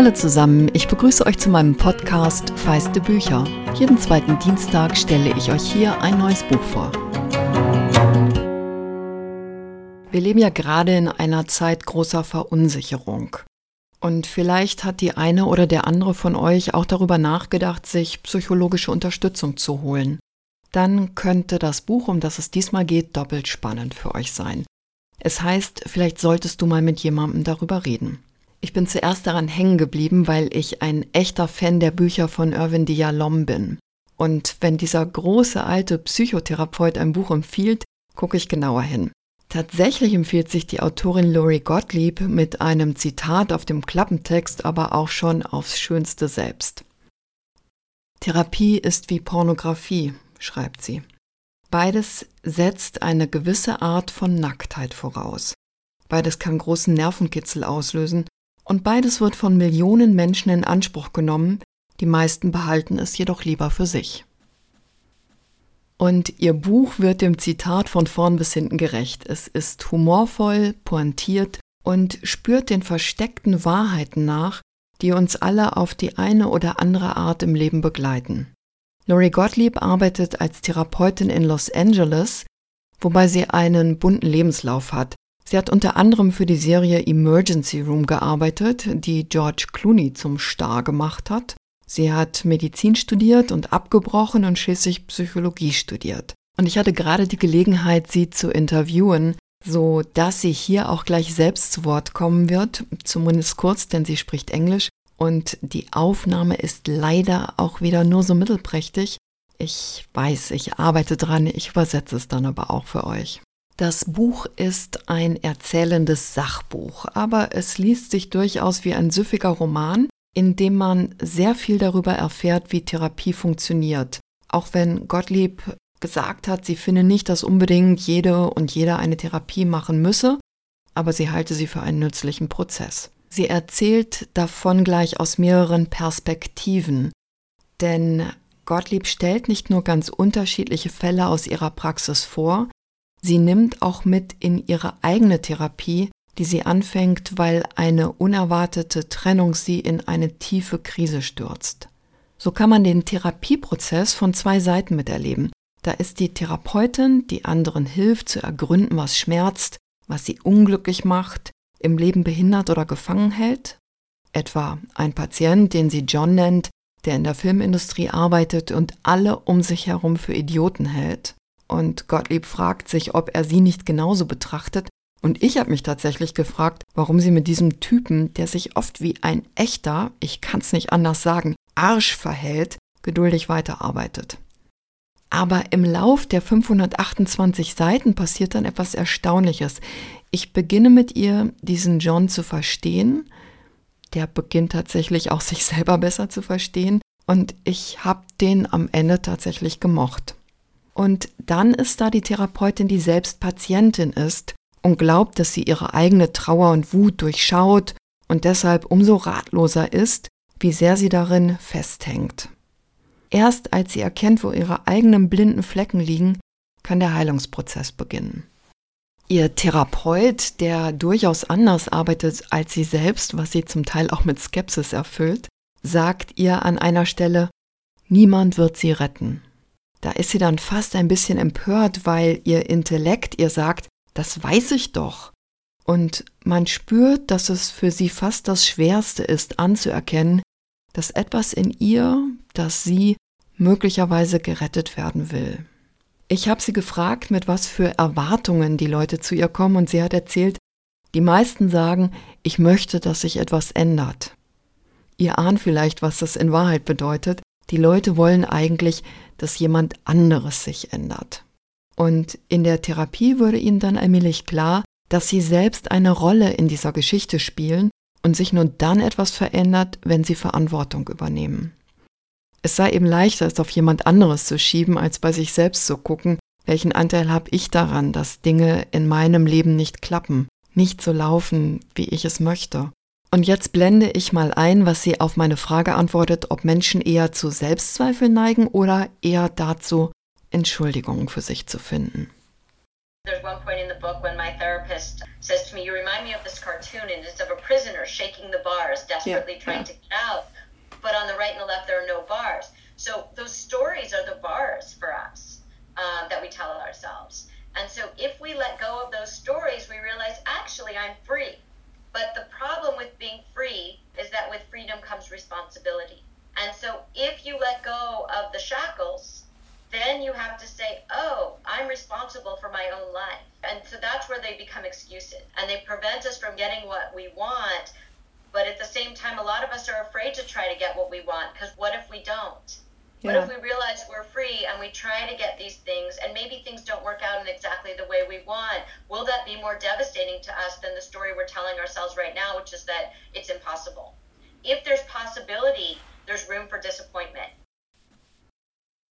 Hallo zusammen, ich begrüße euch zu meinem Podcast Feiste Bücher. Jeden zweiten Dienstag stelle ich euch hier ein neues Buch vor. Wir leben ja gerade in einer Zeit großer Verunsicherung. Und vielleicht hat die eine oder der andere von euch auch darüber nachgedacht, sich psychologische Unterstützung zu holen. Dann könnte das Buch, um das es diesmal geht, doppelt spannend für euch sein. Es heißt, vielleicht solltest du mal mit jemandem darüber reden. Ich bin zuerst daran hängen geblieben, weil ich ein echter Fan der Bücher von Irvin Dialom bin. Und wenn dieser große alte Psychotherapeut ein Buch empfiehlt, gucke ich genauer hin. Tatsächlich empfiehlt sich die Autorin Lori Gottlieb mit einem Zitat auf dem Klappentext aber auch schon aufs Schönste selbst. Therapie ist wie Pornografie, schreibt sie. Beides setzt eine gewisse Art von Nacktheit voraus. Beides kann großen Nervenkitzel auslösen und beides wird von Millionen Menschen in Anspruch genommen, die meisten behalten es jedoch lieber für sich. Und ihr Buch wird dem Zitat von vorn bis hinten gerecht. Es ist humorvoll, pointiert und spürt den versteckten Wahrheiten nach, die uns alle auf die eine oder andere Art im Leben begleiten. Lori Gottlieb arbeitet als Therapeutin in Los Angeles, wobei sie einen bunten Lebenslauf hat. Sie hat unter anderem für die Serie Emergency Room gearbeitet, die George Clooney zum Star gemacht hat. Sie hat Medizin studiert und abgebrochen und schließlich Psychologie studiert. Und ich hatte gerade die Gelegenheit, sie zu interviewen, so dass sie hier auch gleich selbst zu Wort kommen wird, zumindest kurz, denn sie spricht Englisch. Und die Aufnahme ist leider auch wieder nur so mittelprächtig. Ich weiß, ich arbeite dran, ich übersetze es dann aber auch für euch. Das Buch ist ein erzählendes Sachbuch, aber es liest sich durchaus wie ein süffiger Roman, in dem man sehr viel darüber erfährt, wie Therapie funktioniert. Auch wenn Gottlieb gesagt hat, sie finde nicht, dass unbedingt jede und jeder eine Therapie machen müsse, aber sie halte sie für einen nützlichen Prozess. Sie erzählt davon gleich aus mehreren Perspektiven, denn Gottlieb stellt nicht nur ganz unterschiedliche Fälle aus ihrer Praxis vor, Sie nimmt auch mit in ihre eigene Therapie, die sie anfängt, weil eine unerwartete Trennung sie in eine tiefe Krise stürzt. So kann man den Therapieprozess von zwei Seiten miterleben. Da ist die Therapeutin, die anderen hilft zu ergründen, was schmerzt, was sie unglücklich macht, im Leben behindert oder gefangen hält. Etwa ein Patient, den sie John nennt, der in der Filmindustrie arbeitet und alle um sich herum für Idioten hält. Und Gottlieb fragt sich, ob er sie nicht genauso betrachtet. Und ich habe mich tatsächlich gefragt, warum sie mit diesem Typen, der sich oft wie ein echter, ich kann es nicht anders sagen, Arsch verhält, geduldig weiterarbeitet. Aber im Lauf der 528 Seiten passiert dann etwas Erstaunliches. Ich beginne mit ihr, diesen John zu verstehen. Der beginnt tatsächlich auch sich selber besser zu verstehen. Und ich habe den am Ende tatsächlich gemocht. Und dann ist da die Therapeutin, die selbst Patientin ist und glaubt, dass sie ihre eigene Trauer und Wut durchschaut und deshalb umso ratloser ist, wie sehr sie darin festhängt. Erst als sie erkennt, wo ihre eigenen blinden Flecken liegen, kann der Heilungsprozess beginnen. Ihr Therapeut, der durchaus anders arbeitet als sie selbst, was sie zum Teil auch mit Skepsis erfüllt, sagt ihr an einer Stelle, niemand wird sie retten. Da ist sie dann fast ein bisschen empört, weil ihr Intellekt ihr sagt, das weiß ich doch. Und man spürt, dass es für sie fast das Schwerste ist anzuerkennen, dass etwas in ihr, dass sie möglicherweise gerettet werden will. Ich habe sie gefragt, mit was für Erwartungen die Leute zu ihr kommen, und sie hat erzählt, die meisten sagen, ich möchte, dass sich etwas ändert. Ihr ahnt vielleicht, was das in Wahrheit bedeutet. Die Leute wollen eigentlich, dass jemand anderes sich ändert. Und in der Therapie würde ihnen dann allmählich klar, dass sie selbst eine Rolle in dieser Geschichte spielen und sich nur dann etwas verändert, wenn sie Verantwortung übernehmen. Es sei eben leichter, es auf jemand anderes zu schieben, als bei sich selbst zu gucken, welchen Anteil habe ich daran, dass Dinge in meinem Leben nicht klappen, nicht so laufen, wie ich es möchte. Und jetzt blende ich mal ein, was sie auf meine Frage antwortet, ob Menschen eher zu Selbstzweifeln neigen oder eher dazu, Entschuldigungen für sich zu finden. There's one point in the book when my therapist says to me, You remind me of this cartoon, and it's of a prisoner shaking the bars, desperately yeah, trying yeah. to get out. But on the right and the left, there are no bars. So those stories are the bars for us um, that we tell ourselves. And so if we let go of those stories, we realize actually I'm free. Responsibility. And so if you let go of the shackles, then you have to say, oh, I'm responsible for my own life. And so that's where they become excuses. And they prevent us from getting what we want. But at the same time, a lot of us are afraid to try to get what we want because what if we don't? Yeah. What if we realize we're free and we try to get these things and maybe things don't work out in exactly the way we want? Will that be more devastating to us than the story we're telling ourselves right now, which is that it's impossible? If there's possibility, there's room for disappointment.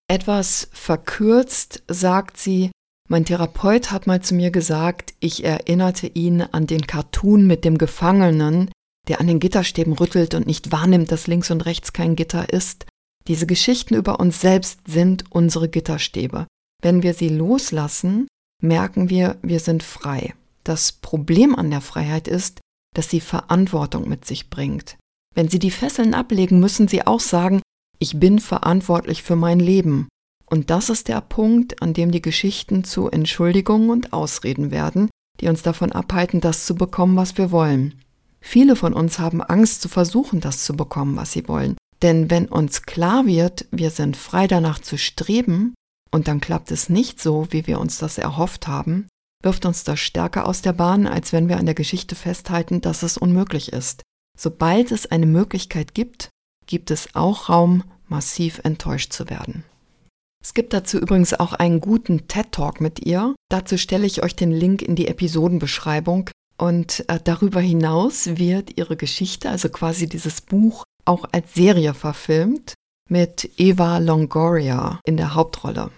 Etwas verkürzt sagt sie, mein Therapeut hat mal zu mir gesagt, ich erinnerte ihn an den Cartoon mit dem Gefangenen, der an den Gitterstäben rüttelt und nicht wahrnimmt, dass links und rechts kein Gitter ist. Diese Geschichten über uns selbst sind unsere Gitterstäbe. Wenn wir sie loslassen, merken wir, wir sind frei. Das Problem an der Freiheit ist, dass sie Verantwortung mit sich bringt. Wenn Sie die Fesseln ablegen, müssen Sie auch sagen, ich bin verantwortlich für mein Leben. Und das ist der Punkt, an dem die Geschichten zu Entschuldigungen und Ausreden werden, die uns davon abhalten, das zu bekommen, was wir wollen. Viele von uns haben Angst zu versuchen, das zu bekommen, was sie wollen. Denn wenn uns klar wird, wir sind frei danach zu streben, und dann klappt es nicht so, wie wir uns das erhofft haben, wirft uns das stärker aus der Bahn, als wenn wir an der Geschichte festhalten, dass es unmöglich ist. Sobald es eine Möglichkeit gibt, gibt es auch Raum, massiv enttäuscht zu werden. Es gibt dazu übrigens auch einen guten TED Talk mit ihr. Dazu stelle ich euch den Link in die Episodenbeschreibung. Und äh, darüber hinaus wird ihre Geschichte, also quasi dieses Buch, auch als Serie verfilmt mit Eva Longoria in der Hauptrolle.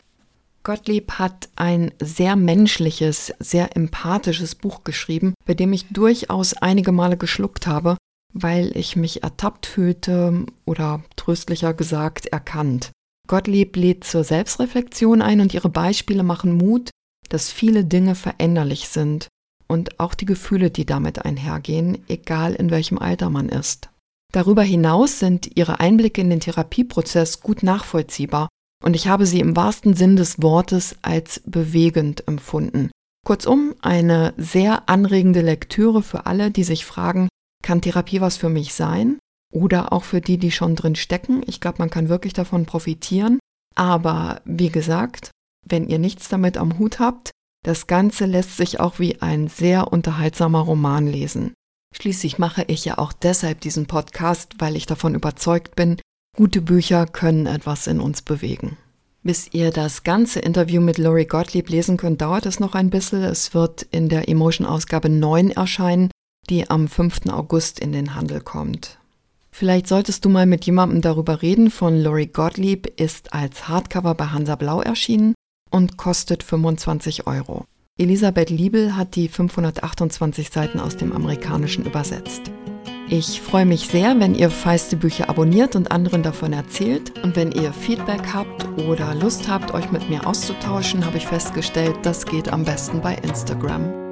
Gottlieb hat ein sehr menschliches, sehr empathisches Buch geschrieben, bei dem ich durchaus einige Male geschluckt habe, weil ich mich ertappt fühlte oder tröstlicher gesagt erkannt. Gottlieb lädt zur Selbstreflexion ein und ihre Beispiele machen Mut, dass viele Dinge veränderlich sind und auch die Gefühle, die damit einhergehen, egal in welchem Alter man ist. Darüber hinaus sind ihre Einblicke in den Therapieprozess gut nachvollziehbar und ich habe sie im wahrsten Sinn des Wortes als bewegend empfunden. Kurzum, eine sehr anregende Lektüre für alle, die sich fragen, kann Therapie was für mich sein? Oder auch für die, die schon drin stecken. Ich glaube, man kann wirklich davon profitieren. Aber wie gesagt, wenn ihr nichts damit am Hut habt, das Ganze lässt sich auch wie ein sehr unterhaltsamer Roman lesen. Schließlich mache ich ja auch deshalb diesen Podcast, weil ich davon überzeugt bin, gute Bücher können etwas in uns bewegen. Bis ihr das ganze Interview mit Lori Gottlieb lesen könnt, dauert es noch ein bisschen. Es wird in der Emotion-Ausgabe 9 erscheinen, die am 5. August in den Handel kommt. Vielleicht solltest du mal mit jemandem darüber reden. Von Lori Gottlieb ist als Hardcover bei Hansa Blau erschienen und kostet 25 Euro. Elisabeth Liebel hat die 528 Seiten aus dem Amerikanischen übersetzt. Ich freue mich sehr, wenn ihr feiste Bücher abonniert und anderen davon erzählt. Und wenn ihr Feedback habt oder Lust habt, euch mit mir auszutauschen, habe ich festgestellt, das geht am besten bei Instagram.